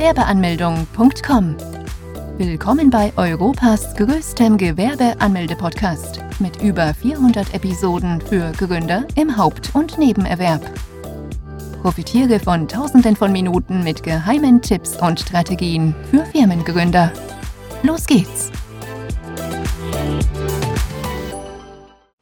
Gewerbeanmeldung.com. Willkommen bei Europas größtem Gewerbeanmelde-Podcast mit über 400 Episoden für Gründer im Haupt- und Nebenerwerb. Profitiere von Tausenden von Minuten mit geheimen Tipps und Strategien für Firmengründer. Los geht's!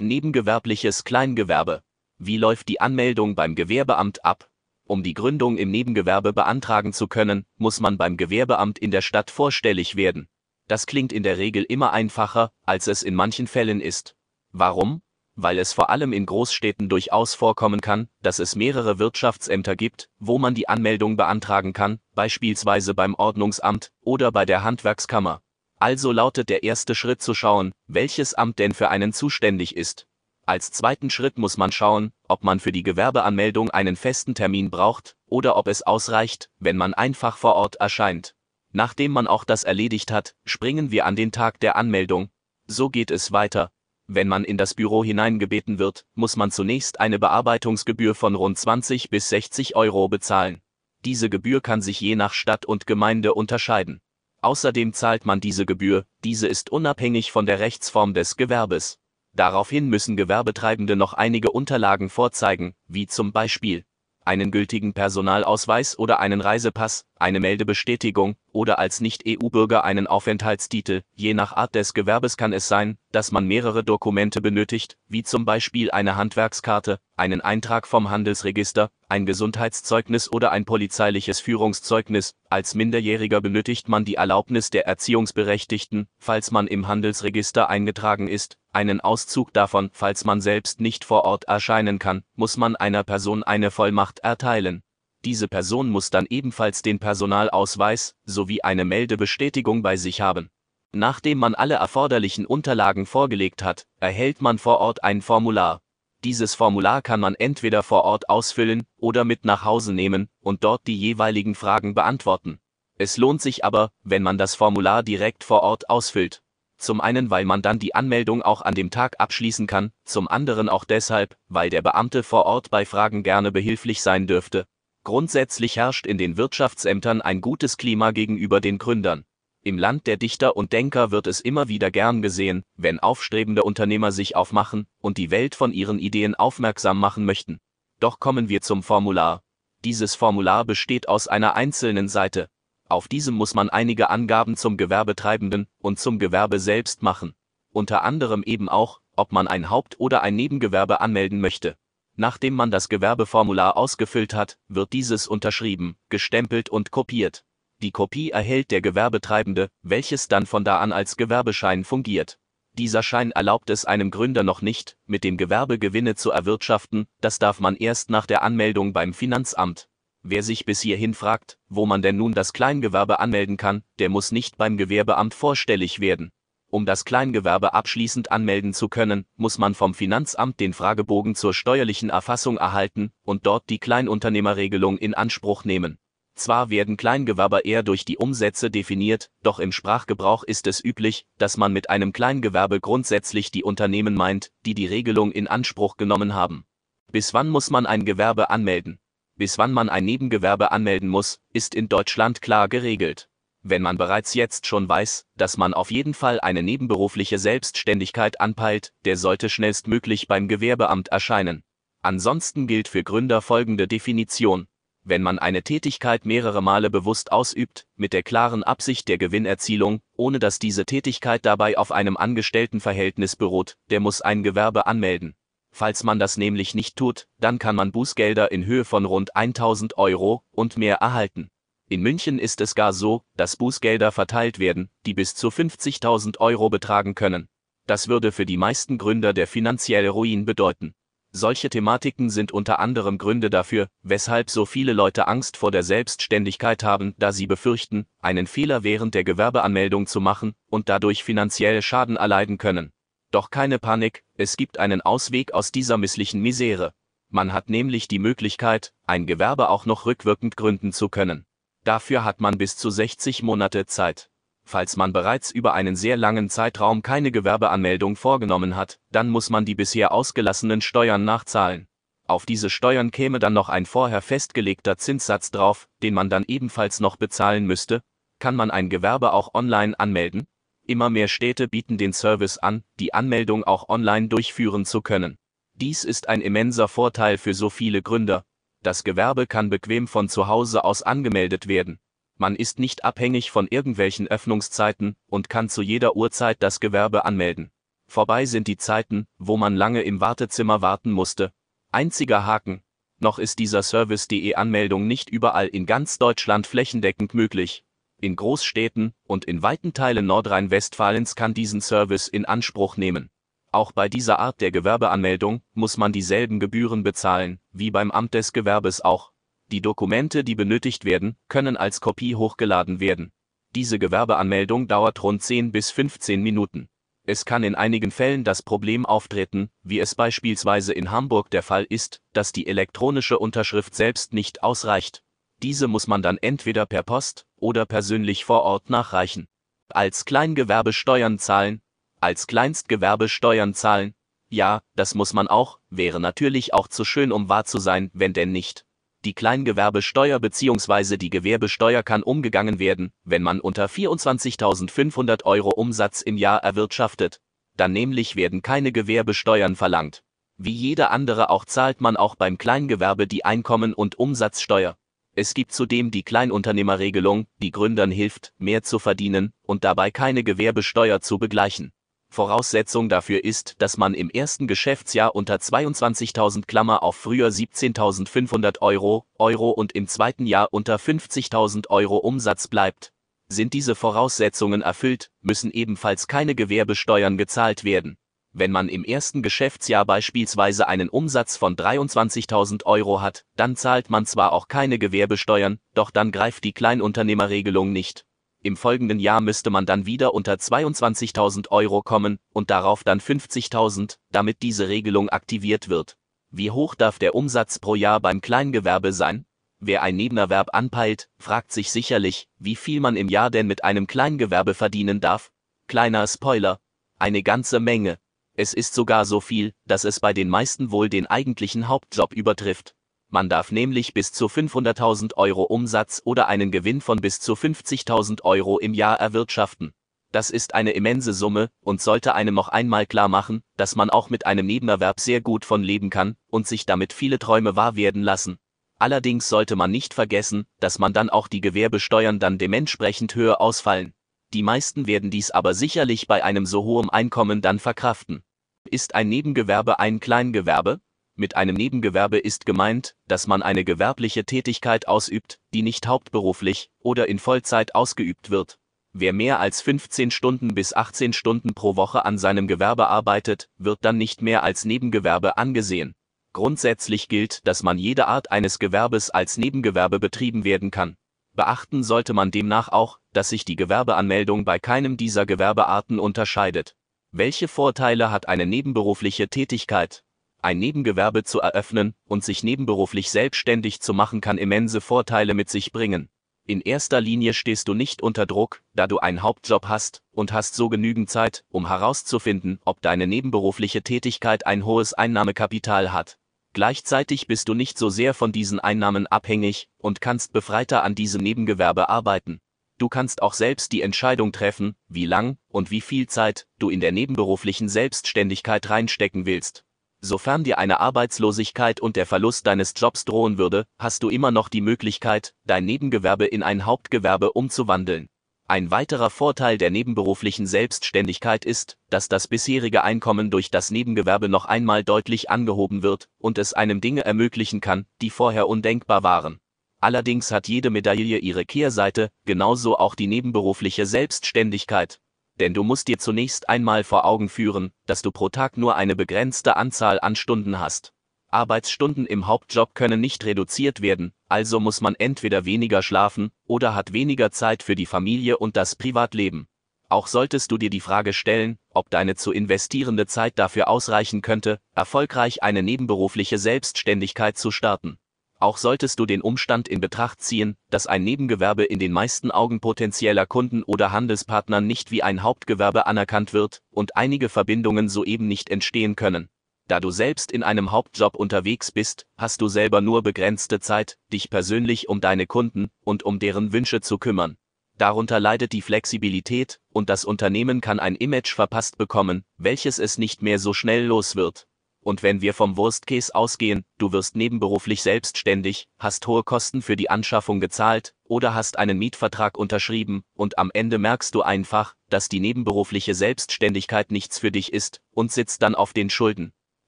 Nebengewerbliches Kleingewerbe. Wie läuft die Anmeldung beim Gewerbeamt ab? Um die Gründung im Nebengewerbe beantragen zu können, muss man beim Gewerbeamt in der Stadt vorstellig werden. Das klingt in der Regel immer einfacher, als es in manchen Fällen ist. Warum? Weil es vor allem in Großstädten durchaus vorkommen kann, dass es mehrere Wirtschaftsämter gibt, wo man die Anmeldung beantragen kann, beispielsweise beim Ordnungsamt oder bei der Handwerkskammer. Also lautet der erste Schritt zu schauen, welches Amt denn für einen zuständig ist. Als zweiten Schritt muss man schauen, ob man für die Gewerbeanmeldung einen festen Termin braucht oder ob es ausreicht, wenn man einfach vor Ort erscheint. Nachdem man auch das erledigt hat, springen wir an den Tag der Anmeldung. So geht es weiter. Wenn man in das Büro hineingebeten wird, muss man zunächst eine Bearbeitungsgebühr von rund 20 bis 60 Euro bezahlen. Diese Gebühr kann sich je nach Stadt und Gemeinde unterscheiden. Außerdem zahlt man diese Gebühr, diese ist unabhängig von der Rechtsform des Gewerbes. Daraufhin müssen Gewerbetreibende noch einige Unterlagen vorzeigen, wie zum Beispiel einen gültigen Personalausweis oder einen Reisepass, eine Meldebestätigung oder als Nicht-EU-Bürger einen Aufenthaltstitel. Je nach Art des Gewerbes kann es sein, dass man mehrere Dokumente benötigt, wie zum Beispiel eine Handwerkskarte, einen Eintrag vom Handelsregister, ein Gesundheitszeugnis oder ein polizeiliches Führungszeugnis. Als Minderjähriger benötigt man die Erlaubnis der Erziehungsberechtigten, falls man im Handelsregister eingetragen ist, einen Auszug davon, falls man selbst nicht vor Ort erscheinen kann, muss man einer Person eine Vollmacht erteilen. Diese Person muss dann ebenfalls den Personalausweis sowie eine Meldebestätigung bei sich haben. Nachdem man alle erforderlichen Unterlagen vorgelegt hat, erhält man vor Ort ein Formular. Dieses Formular kann man entweder vor Ort ausfüllen oder mit nach Hause nehmen und dort die jeweiligen Fragen beantworten. Es lohnt sich aber, wenn man das Formular direkt vor Ort ausfüllt. Zum einen, weil man dann die Anmeldung auch an dem Tag abschließen kann, zum anderen auch deshalb, weil der Beamte vor Ort bei Fragen gerne behilflich sein dürfte. Grundsätzlich herrscht in den Wirtschaftsämtern ein gutes Klima gegenüber den Gründern. Im Land der Dichter und Denker wird es immer wieder gern gesehen, wenn aufstrebende Unternehmer sich aufmachen und die Welt von ihren Ideen aufmerksam machen möchten. Doch kommen wir zum Formular. Dieses Formular besteht aus einer einzelnen Seite, auf diesem muss man einige Angaben zum Gewerbetreibenden und zum Gewerbe selbst machen. Unter anderem eben auch, ob man ein Haupt- oder ein Nebengewerbe anmelden möchte. Nachdem man das Gewerbeformular ausgefüllt hat, wird dieses unterschrieben, gestempelt und kopiert. Die Kopie erhält der Gewerbetreibende, welches dann von da an als Gewerbeschein fungiert. Dieser Schein erlaubt es einem Gründer noch nicht, mit dem Gewerbe Gewinne zu erwirtschaften, das darf man erst nach der Anmeldung beim Finanzamt. Wer sich bis hierhin fragt, wo man denn nun das Kleingewerbe anmelden kann, der muss nicht beim Gewerbeamt vorstellig werden. Um das Kleingewerbe abschließend anmelden zu können, muss man vom Finanzamt den Fragebogen zur steuerlichen Erfassung erhalten und dort die Kleinunternehmerregelung in Anspruch nehmen. Zwar werden Kleingewerber eher durch die Umsätze definiert, doch im Sprachgebrauch ist es üblich, dass man mit einem Kleingewerbe grundsätzlich die Unternehmen meint, die die Regelung in Anspruch genommen haben. Bis wann muss man ein Gewerbe anmelden? bis wann man ein Nebengewerbe anmelden muss, ist in Deutschland klar geregelt. Wenn man bereits jetzt schon weiß, dass man auf jeden Fall eine nebenberufliche Selbstständigkeit anpeilt, der sollte schnellstmöglich beim Gewerbeamt erscheinen. Ansonsten gilt für Gründer folgende Definition. Wenn man eine Tätigkeit mehrere Male bewusst ausübt, mit der klaren Absicht der Gewinnerzielung, ohne dass diese Tätigkeit dabei auf einem Angestelltenverhältnis beruht, der muss ein Gewerbe anmelden. Falls man das nämlich nicht tut, dann kann man Bußgelder in Höhe von rund 1000 Euro und mehr erhalten. In München ist es gar so, dass Bußgelder verteilt werden, die bis zu 50.000 Euro betragen können. Das würde für die meisten Gründer der finanzielle Ruin bedeuten. Solche Thematiken sind unter anderem Gründe dafür, weshalb so viele Leute Angst vor der Selbstständigkeit haben, da sie befürchten, einen Fehler während der Gewerbeanmeldung zu machen und dadurch finanzielle Schaden erleiden können. Doch keine Panik, es gibt einen Ausweg aus dieser misslichen Misere. Man hat nämlich die Möglichkeit, ein Gewerbe auch noch rückwirkend gründen zu können. Dafür hat man bis zu 60 Monate Zeit. Falls man bereits über einen sehr langen Zeitraum keine Gewerbeanmeldung vorgenommen hat, dann muss man die bisher ausgelassenen Steuern nachzahlen. Auf diese Steuern käme dann noch ein vorher festgelegter Zinssatz drauf, den man dann ebenfalls noch bezahlen müsste. Kann man ein Gewerbe auch online anmelden? Immer mehr Städte bieten den Service an, die Anmeldung auch online durchführen zu können. Dies ist ein immenser Vorteil für so viele Gründer. Das Gewerbe kann bequem von zu Hause aus angemeldet werden. Man ist nicht abhängig von irgendwelchen Öffnungszeiten und kann zu jeder Uhrzeit das Gewerbe anmelden. Vorbei sind die Zeiten, wo man lange im Wartezimmer warten musste. Einziger Haken. Noch ist dieser Service.de Anmeldung nicht überall in ganz Deutschland flächendeckend möglich. In Großstädten und in weiten Teilen Nordrhein-Westfalens kann diesen Service in Anspruch nehmen. Auch bei dieser Art der Gewerbeanmeldung muss man dieselben Gebühren bezahlen, wie beim Amt des Gewerbes auch. Die Dokumente, die benötigt werden, können als Kopie hochgeladen werden. Diese Gewerbeanmeldung dauert rund 10 bis 15 Minuten. Es kann in einigen Fällen das Problem auftreten, wie es beispielsweise in Hamburg der Fall ist, dass die elektronische Unterschrift selbst nicht ausreicht. Diese muss man dann entweder per Post oder persönlich vor Ort nachreichen. Als Kleingewerbe Steuern zahlen, als Kleinstgewerbe Steuern zahlen, ja, das muss man auch, wäre natürlich auch zu schön, um wahr zu sein, wenn denn nicht. Die Kleingewerbesteuer bzw. die Gewerbesteuer kann umgegangen werden, wenn man unter 24.500 Euro Umsatz im Jahr erwirtschaftet. Dann nämlich werden keine Gewerbesteuern verlangt. Wie jeder andere auch zahlt man auch beim Kleingewerbe die Einkommen- und Umsatzsteuer. Es gibt zudem die Kleinunternehmerregelung, die Gründern hilft, mehr zu verdienen und dabei keine Gewerbesteuer zu begleichen. Voraussetzung dafür ist, dass man im ersten Geschäftsjahr unter 22.000 Klammer auf früher 17.500 Euro, Euro und im zweiten Jahr unter 50.000 Euro Umsatz bleibt. Sind diese Voraussetzungen erfüllt, müssen ebenfalls keine Gewerbesteuern gezahlt werden. Wenn man im ersten Geschäftsjahr beispielsweise einen Umsatz von 23.000 Euro hat, dann zahlt man zwar auch keine Gewerbesteuern, doch dann greift die Kleinunternehmerregelung nicht. Im folgenden Jahr müsste man dann wieder unter 22.000 Euro kommen und darauf dann 50.000, damit diese Regelung aktiviert wird. Wie hoch darf der Umsatz pro Jahr beim Kleingewerbe sein? Wer ein Nebenerwerb anpeilt, fragt sich sicherlich, wie viel man im Jahr denn mit einem Kleingewerbe verdienen darf. Kleiner Spoiler. Eine ganze Menge. Es ist sogar so viel, dass es bei den meisten wohl den eigentlichen Hauptjob übertrifft. Man darf nämlich bis zu 500.000 Euro Umsatz oder einen Gewinn von bis zu 50.000 Euro im Jahr erwirtschaften. Das ist eine immense Summe und sollte einem noch einmal klar machen, dass man auch mit einem Nebenerwerb sehr gut von leben kann und sich damit viele Träume wahr werden lassen. Allerdings sollte man nicht vergessen, dass man dann auch die Gewerbesteuern dann dementsprechend höher ausfallen. Die meisten werden dies aber sicherlich bei einem so hohen Einkommen dann verkraften. Ist ein Nebengewerbe ein Kleingewerbe? Mit einem Nebengewerbe ist gemeint, dass man eine gewerbliche Tätigkeit ausübt, die nicht hauptberuflich oder in Vollzeit ausgeübt wird. Wer mehr als 15 Stunden bis 18 Stunden pro Woche an seinem Gewerbe arbeitet, wird dann nicht mehr als Nebengewerbe angesehen. Grundsätzlich gilt, dass man jede Art eines Gewerbes als Nebengewerbe betrieben werden kann. Beachten sollte man demnach auch, dass sich die Gewerbeanmeldung bei keinem dieser Gewerbearten unterscheidet. Welche Vorteile hat eine nebenberufliche Tätigkeit? Ein Nebengewerbe zu eröffnen und sich nebenberuflich selbstständig zu machen kann immense Vorteile mit sich bringen. In erster Linie stehst du nicht unter Druck, da du einen Hauptjob hast und hast so genügend Zeit, um herauszufinden, ob deine nebenberufliche Tätigkeit ein hohes Einnahmekapital hat. Gleichzeitig bist du nicht so sehr von diesen Einnahmen abhängig und kannst befreiter an diesem Nebengewerbe arbeiten. Du kannst auch selbst die Entscheidung treffen, wie lang und wie viel Zeit du in der nebenberuflichen Selbstständigkeit reinstecken willst. Sofern dir eine Arbeitslosigkeit und der Verlust deines Jobs drohen würde, hast du immer noch die Möglichkeit, dein Nebengewerbe in ein Hauptgewerbe umzuwandeln. Ein weiterer Vorteil der nebenberuflichen Selbstständigkeit ist, dass das bisherige Einkommen durch das Nebengewerbe noch einmal deutlich angehoben wird und es einem Dinge ermöglichen kann, die vorher undenkbar waren. Allerdings hat jede Medaille ihre Kehrseite, genauso auch die nebenberufliche Selbstständigkeit. Denn du musst dir zunächst einmal vor Augen führen, dass du pro Tag nur eine begrenzte Anzahl an Stunden hast. Arbeitsstunden im Hauptjob können nicht reduziert werden, also muss man entweder weniger schlafen oder hat weniger Zeit für die Familie und das Privatleben. Auch solltest du dir die Frage stellen, ob deine zu investierende Zeit dafür ausreichen könnte, erfolgreich eine nebenberufliche Selbstständigkeit zu starten. Auch solltest du den Umstand in Betracht ziehen, dass ein Nebengewerbe in den meisten Augen potenzieller Kunden oder Handelspartnern nicht wie ein Hauptgewerbe anerkannt wird und einige Verbindungen soeben nicht entstehen können. Da du selbst in einem Hauptjob unterwegs bist, hast du selber nur begrenzte Zeit, dich persönlich um deine Kunden und um deren Wünsche zu kümmern. Darunter leidet die Flexibilität, und das Unternehmen kann ein Image verpasst bekommen, welches es nicht mehr so schnell los wird. Und wenn wir vom Worst Case ausgehen, du wirst nebenberuflich selbstständig, hast hohe Kosten für die Anschaffung gezahlt oder hast einen Mietvertrag unterschrieben und am Ende merkst du einfach, dass die nebenberufliche Selbstständigkeit nichts für dich ist und sitzt dann auf den Schulden.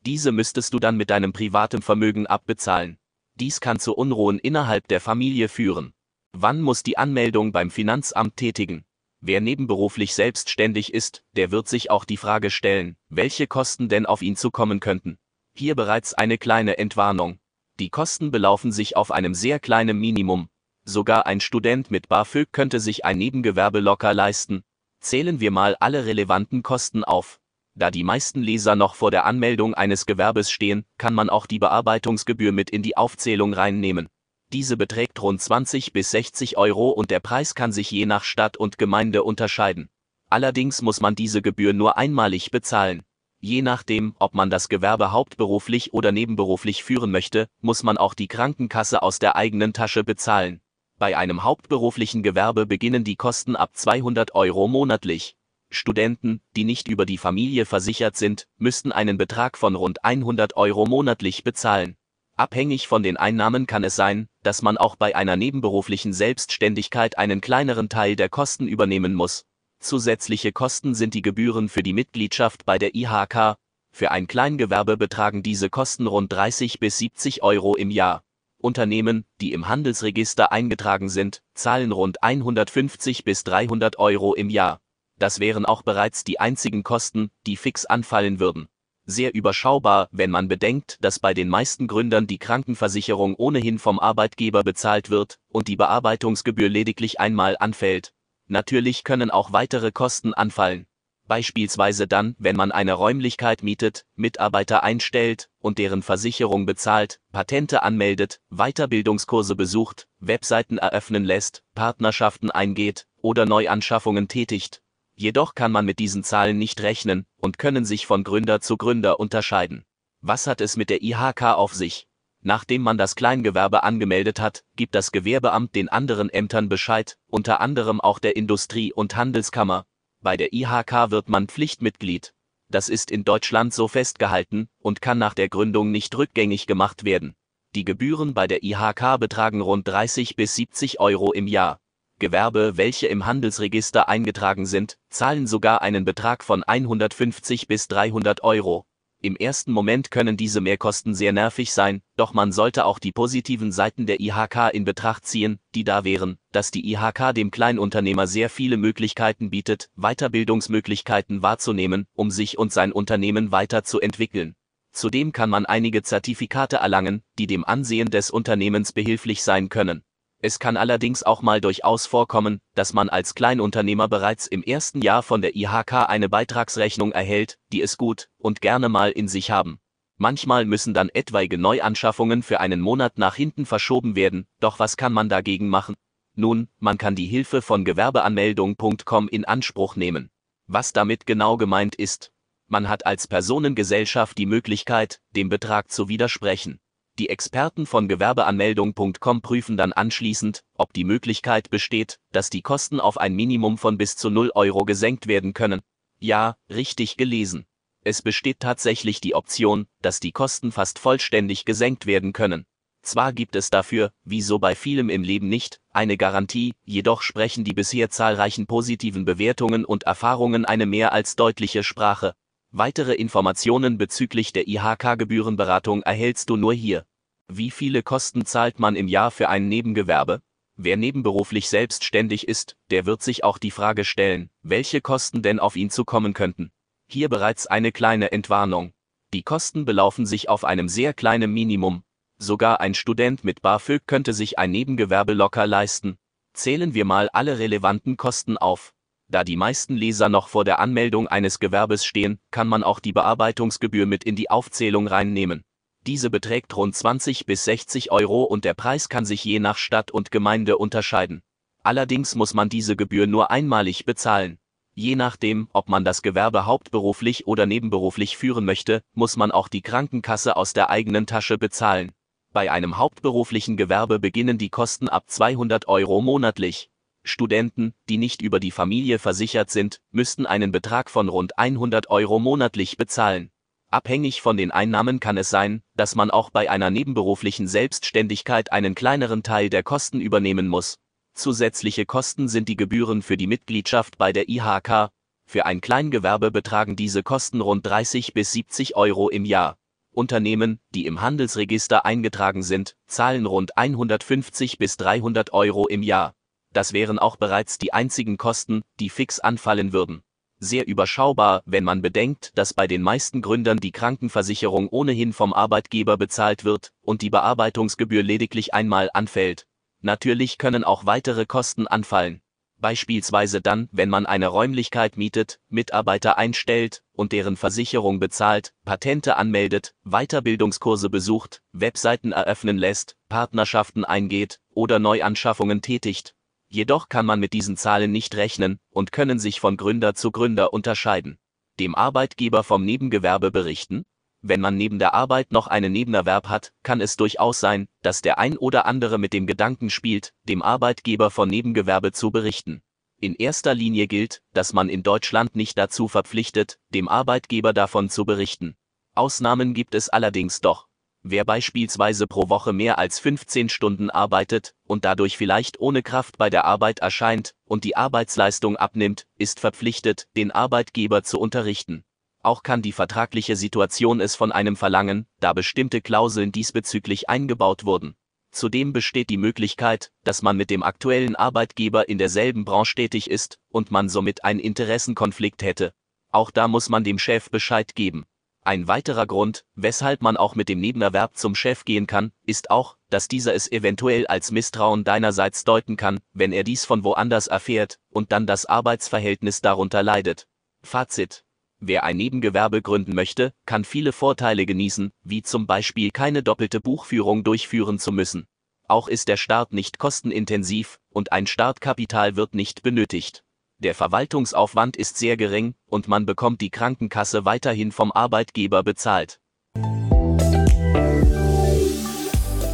Diese müsstest du dann mit deinem privaten Vermögen abbezahlen. Dies kann zu Unruhen innerhalb der Familie führen. Wann muss die Anmeldung beim Finanzamt tätigen? Wer nebenberuflich selbstständig ist, der wird sich auch die Frage stellen, welche Kosten denn auf ihn zukommen könnten. Hier bereits eine kleine Entwarnung. Die Kosten belaufen sich auf einem sehr kleinen Minimum. Sogar ein Student mit BAföG könnte sich ein Nebengewerbe locker leisten. Zählen wir mal alle relevanten Kosten auf. Da die meisten Leser noch vor der Anmeldung eines Gewerbes stehen, kann man auch die Bearbeitungsgebühr mit in die Aufzählung reinnehmen. Diese beträgt rund 20 bis 60 Euro und der Preis kann sich je nach Stadt und Gemeinde unterscheiden. Allerdings muss man diese Gebühr nur einmalig bezahlen. Je nachdem, ob man das Gewerbe hauptberuflich oder nebenberuflich führen möchte, muss man auch die Krankenkasse aus der eigenen Tasche bezahlen. Bei einem hauptberuflichen Gewerbe beginnen die Kosten ab 200 Euro monatlich. Studenten, die nicht über die Familie versichert sind, müssten einen Betrag von rund 100 Euro monatlich bezahlen. Abhängig von den Einnahmen kann es sein, dass man auch bei einer nebenberuflichen Selbstständigkeit einen kleineren Teil der Kosten übernehmen muss. Zusätzliche Kosten sind die Gebühren für die Mitgliedschaft bei der IHK. Für ein Kleingewerbe betragen diese Kosten rund 30 bis 70 Euro im Jahr. Unternehmen, die im Handelsregister eingetragen sind, zahlen rund 150 bis 300 Euro im Jahr das wären auch bereits die einzigen Kosten, die fix anfallen würden. Sehr überschaubar, wenn man bedenkt, dass bei den meisten Gründern die Krankenversicherung ohnehin vom Arbeitgeber bezahlt wird und die Bearbeitungsgebühr lediglich einmal anfällt. Natürlich können auch weitere Kosten anfallen. Beispielsweise dann, wenn man eine Räumlichkeit mietet, Mitarbeiter einstellt und deren Versicherung bezahlt, Patente anmeldet, Weiterbildungskurse besucht, Webseiten eröffnen lässt, Partnerschaften eingeht oder Neuanschaffungen tätigt Jedoch kann man mit diesen Zahlen nicht rechnen und können sich von Gründer zu Gründer unterscheiden. Was hat es mit der IHK auf sich? Nachdem man das Kleingewerbe angemeldet hat, gibt das Gewerbeamt den anderen Ämtern Bescheid, unter anderem auch der Industrie- und Handelskammer. Bei der IHK wird man Pflichtmitglied. Das ist in Deutschland so festgehalten und kann nach der Gründung nicht rückgängig gemacht werden. Die Gebühren bei der IHK betragen rund 30 bis 70 Euro im Jahr. Gewerbe, welche im Handelsregister eingetragen sind, zahlen sogar einen Betrag von 150 bis 300 Euro. Im ersten Moment können diese Mehrkosten sehr nervig sein, doch man sollte auch die positiven Seiten der IHK in Betracht ziehen, die da wären, dass die IHK dem Kleinunternehmer sehr viele Möglichkeiten bietet, Weiterbildungsmöglichkeiten wahrzunehmen, um sich und sein Unternehmen weiterzuentwickeln. Zudem kann man einige Zertifikate erlangen, die dem Ansehen des Unternehmens behilflich sein können. Es kann allerdings auch mal durchaus vorkommen, dass man als Kleinunternehmer bereits im ersten Jahr von der IHK eine Beitragsrechnung erhält, die es gut und gerne mal in sich haben. Manchmal müssen dann etwaige Neuanschaffungen für einen Monat nach hinten verschoben werden, doch was kann man dagegen machen? Nun, man kann die Hilfe von Gewerbeanmeldung.com in Anspruch nehmen. Was damit genau gemeint ist? Man hat als Personengesellschaft die Möglichkeit, dem Betrag zu widersprechen. Die Experten von Gewerbeanmeldung.com prüfen dann anschließend, ob die Möglichkeit besteht, dass die Kosten auf ein Minimum von bis zu 0 Euro gesenkt werden können. Ja, richtig gelesen. Es besteht tatsächlich die Option, dass die Kosten fast vollständig gesenkt werden können. Zwar gibt es dafür, wie so bei vielem im Leben nicht, eine Garantie, jedoch sprechen die bisher zahlreichen positiven Bewertungen und Erfahrungen eine mehr als deutliche Sprache. Weitere Informationen bezüglich der IHK-Gebührenberatung erhältst du nur hier. Wie viele Kosten zahlt man im Jahr für ein Nebengewerbe? Wer nebenberuflich selbstständig ist, der wird sich auch die Frage stellen, welche Kosten denn auf ihn zukommen könnten. Hier bereits eine kleine Entwarnung. Die Kosten belaufen sich auf einem sehr kleinen Minimum. Sogar ein Student mit BAföG könnte sich ein Nebengewerbe locker leisten. Zählen wir mal alle relevanten Kosten auf. Da die meisten Leser noch vor der Anmeldung eines Gewerbes stehen, kann man auch die Bearbeitungsgebühr mit in die Aufzählung reinnehmen. Diese beträgt rund 20 bis 60 Euro und der Preis kann sich je nach Stadt und Gemeinde unterscheiden. Allerdings muss man diese Gebühr nur einmalig bezahlen. Je nachdem, ob man das Gewerbe hauptberuflich oder nebenberuflich führen möchte, muss man auch die Krankenkasse aus der eigenen Tasche bezahlen. Bei einem hauptberuflichen Gewerbe beginnen die Kosten ab 200 Euro monatlich. Studenten, die nicht über die Familie versichert sind, müssten einen Betrag von rund 100 Euro monatlich bezahlen. Abhängig von den Einnahmen kann es sein, dass man auch bei einer nebenberuflichen Selbstständigkeit einen kleineren Teil der Kosten übernehmen muss. Zusätzliche Kosten sind die Gebühren für die Mitgliedschaft bei der IHK. Für ein Kleingewerbe betragen diese Kosten rund 30 bis 70 Euro im Jahr. Unternehmen, die im Handelsregister eingetragen sind, zahlen rund 150 bis 300 Euro im Jahr. Das wären auch bereits die einzigen Kosten, die fix anfallen würden. Sehr überschaubar, wenn man bedenkt, dass bei den meisten Gründern die Krankenversicherung ohnehin vom Arbeitgeber bezahlt wird und die Bearbeitungsgebühr lediglich einmal anfällt. Natürlich können auch weitere Kosten anfallen. Beispielsweise dann, wenn man eine Räumlichkeit mietet, Mitarbeiter einstellt und deren Versicherung bezahlt, Patente anmeldet, Weiterbildungskurse besucht, Webseiten eröffnen lässt, Partnerschaften eingeht oder Neuanschaffungen tätigt. Jedoch kann man mit diesen Zahlen nicht rechnen und können sich von Gründer zu Gründer unterscheiden. Dem Arbeitgeber vom Nebengewerbe berichten, wenn man neben der Arbeit noch einen Nebenerwerb hat, kann es durchaus sein, dass der ein oder andere mit dem Gedanken spielt, dem Arbeitgeber von Nebengewerbe zu berichten. In erster Linie gilt, dass man in Deutschland nicht dazu verpflichtet, dem Arbeitgeber davon zu berichten. Ausnahmen gibt es allerdings doch. Wer beispielsweise pro Woche mehr als 15 Stunden arbeitet und dadurch vielleicht ohne Kraft bei der Arbeit erscheint und die Arbeitsleistung abnimmt, ist verpflichtet, den Arbeitgeber zu unterrichten. Auch kann die vertragliche Situation es von einem verlangen, da bestimmte Klauseln diesbezüglich eingebaut wurden. Zudem besteht die Möglichkeit, dass man mit dem aktuellen Arbeitgeber in derselben Branche tätig ist und man somit einen Interessenkonflikt hätte. Auch da muss man dem Chef Bescheid geben. Ein weiterer Grund, weshalb man auch mit dem Nebenerwerb zum Chef gehen kann, ist auch, dass dieser es eventuell als Misstrauen deinerseits deuten kann, wenn er dies von woanders erfährt und dann das Arbeitsverhältnis darunter leidet. Fazit Wer ein Nebengewerbe gründen möchte, kann viele Vorteile genießen, wie zum Beispiel keine doppelte Buchführung durchführen zu müssen. Auch ist der Start nicht kostenintensiv und ein Startkapital wird nicht benötigt. Der Verwaltungsaufwand ist sehr gering und man bekommt die Krankenkasse weiterhin vom Arbeitgeber bezahlt.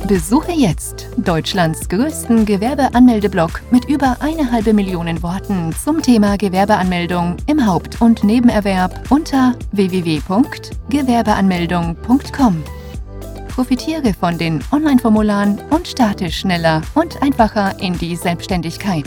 Besuche jetzt Deutschlands größten Gewerbeanmeldeblock mit über eine halbe Million Worten zum Thema Gewerbeanmeldung im Haupt- und Nebenerwerb unter www.gewerbeanmeldung.com. Profitiere von den Online-Formularen und starte schneller und einfacher in die Selbstständigkeit.